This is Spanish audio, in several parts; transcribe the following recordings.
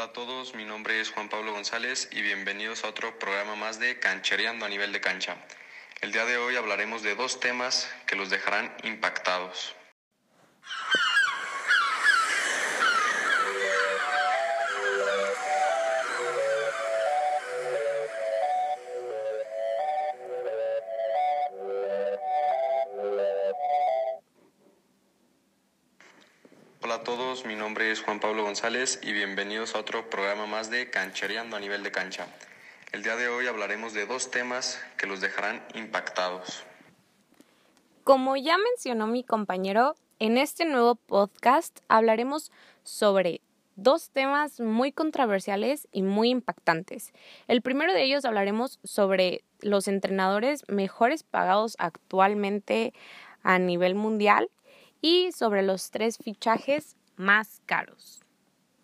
Hola a todos, mi nombre es Juan Pablo González y bienvenidos a otro programa más de Canchereando a nivel de cancha. El día de hoy hablaremos de dos temas que los dejarán impactados. Hola a todos, mi nombre es Juan Pablo González y bienvenidos a otro programa más de Canchereando a nivel de cancha. El día de hoy hablaremos de dos temas que los dejarán impactados. Como ya mencionó mi compañero, en este nuevo podcast hablaremos sobre dos temas muy controversiales y muy impactantes. El primero de ellos hablaremos sobre los entrenadores mejores pagados actualmente a nivel mundial y sobre los tres fichajes más caros.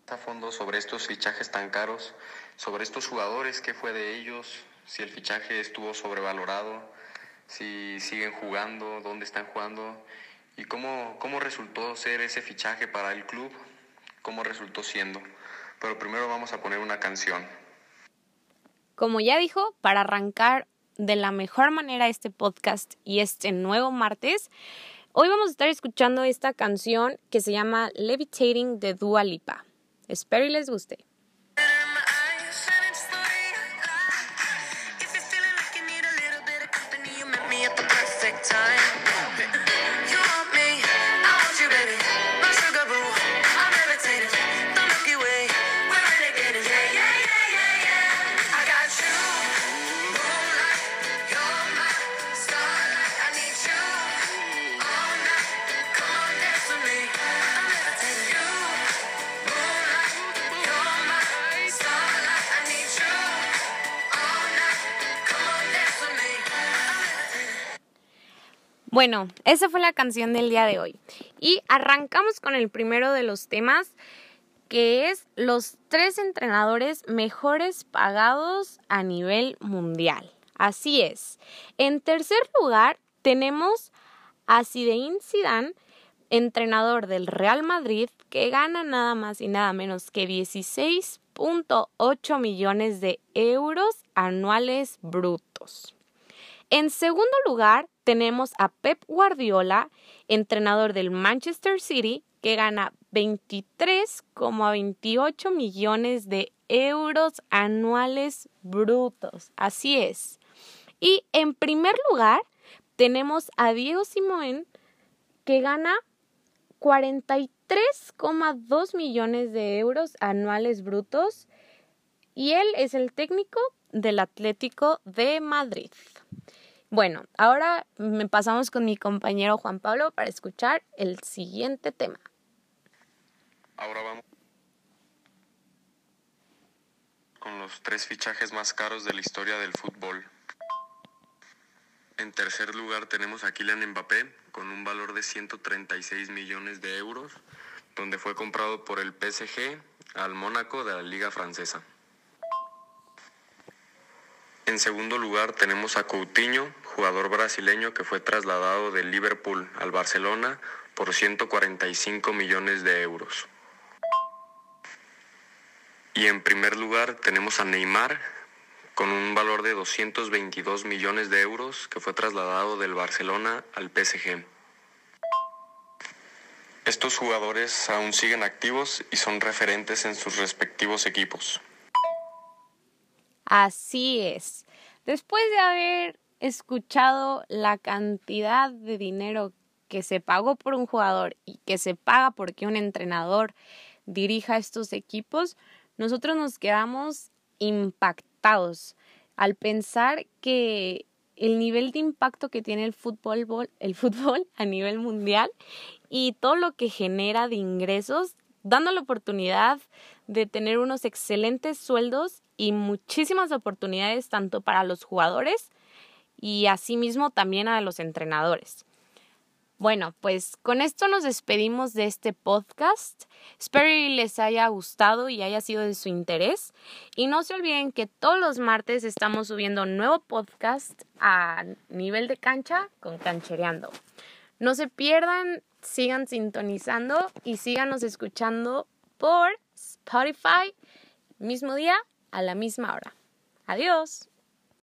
A fondo sobre estos fichajes tan caros, sobre estos jugadores, qué fue de ellos, si el fichaje estuvo sobrevalorado, si siguen jugando, dónde están jugando y cómo, cómo resultó ser ese fichaje para el club, cómo resultó siendo. Pero primero vamos a poner una canción. Como ya dijo, para arrancar de la mejor manera este podcast y este nuevo martes, Hoy vamos a estar escuchando esta canción que se llama Levitating de Dua Lipa. Espero y les guste. Bueno, esa fue la canción del día de hoy. Y arrancamos con el primero de los temas, que es los tres entrenadores mejores pagados a nivel mundial. Así es. En tercer lugar tenemos a Zinedine Zidane, entrenador del Real Madrid, que gana nada más y nada menos que 16.8 millones de euros anuales brutos. En segundo lugar, tenemos a Pep Guardiola, entrenador del Manchester City, que gana 23,28 millones de euros anuales brutos. Así es. Y en primer lugar, tenemos a Diego Simón, que gana 43,2 millones de euros anuales brutos. Y él es el técnico del Atlético de Madrid. Bueno, ahora me pasamos con mi compañero Juan Pablo para escuchar el siguiente tema. Ahora vamos con los tres fichajes más caros de la historia del fútbol. En tercer lugar tenemos a Kylian Mbappé con un valor de 136 millones de euros, donde fue comprado por el PSG al Mónaco de la Liga Francesa. En segundo lugar tenemos a Coutinho, jugador brasileño que fue trasladado del Liverpool al Barcelona por 145 millones de euros. Y en primer lugar tenemos a Neymar con un valor de 222 millones de euros que fue trasladado del Barcelona al PSG. Estos jugadores aún siguen activos y son referentes en sus respectivos equipos. Así es. Después de haber escuchado la cantidad de dinero que se pagó por un jugador y que se paga porque un entrenador dirija estos equipos, nosotros nos quedamos impactados al pensar que el nivel de impacto que tiene el fútbol, el fútbol a nivel mundial y todo lo que genera de ingresos, dando la oportunidad de tener unos excelentes sueldos y muchísimas oportunidades tanto para los jugadores y asimismo también a los entrenadores. Bueno, pues con esto nos despedimos de este podcast. Espero que les haya gustado y haya sido de su interés. Y no se olviden que todos los martes estamos subiendo un nuevo podcast a nivel de cancha con Canchereando. No se pierdan, sigan sintonizando y síganos escuchando por Spotify mismo día, a la misma hora. Adiós.